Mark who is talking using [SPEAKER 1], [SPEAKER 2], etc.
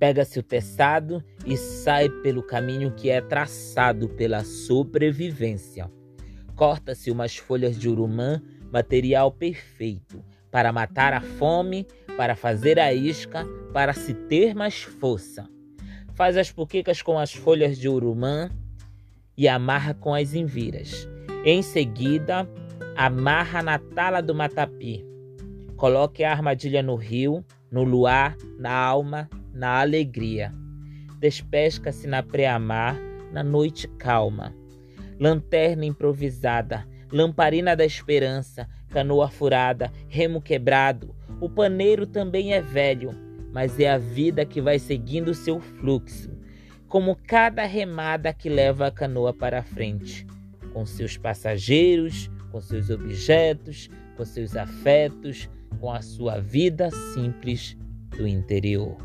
[SPEAKER 1] Pega-se o teçado e sai pelo caminho que é traçado pela sobrevivência. Corta-se umas folhas de urumã, material perfeito para matar a fome, para fazer a isca, para se ter mais força. Faz as puquicas com as folhas de urumã e amarra com as enviras. Em seguida, amarra na tala do matapi. Coloque a armadilha no rio, no luar, na alma, na alegria. Despesca-se na pré-amar, na noite calma. Lanterna improvisada, lamparina da esperança, canoa furada, remo quebrado. O paneiro também é velho, mas é a vida que vai seguindo seu fluxo, como cada remada que leva a canoa para a frente, com seus passageiros, com seus objetos, com seus afetos, com a sua vida simples do interior.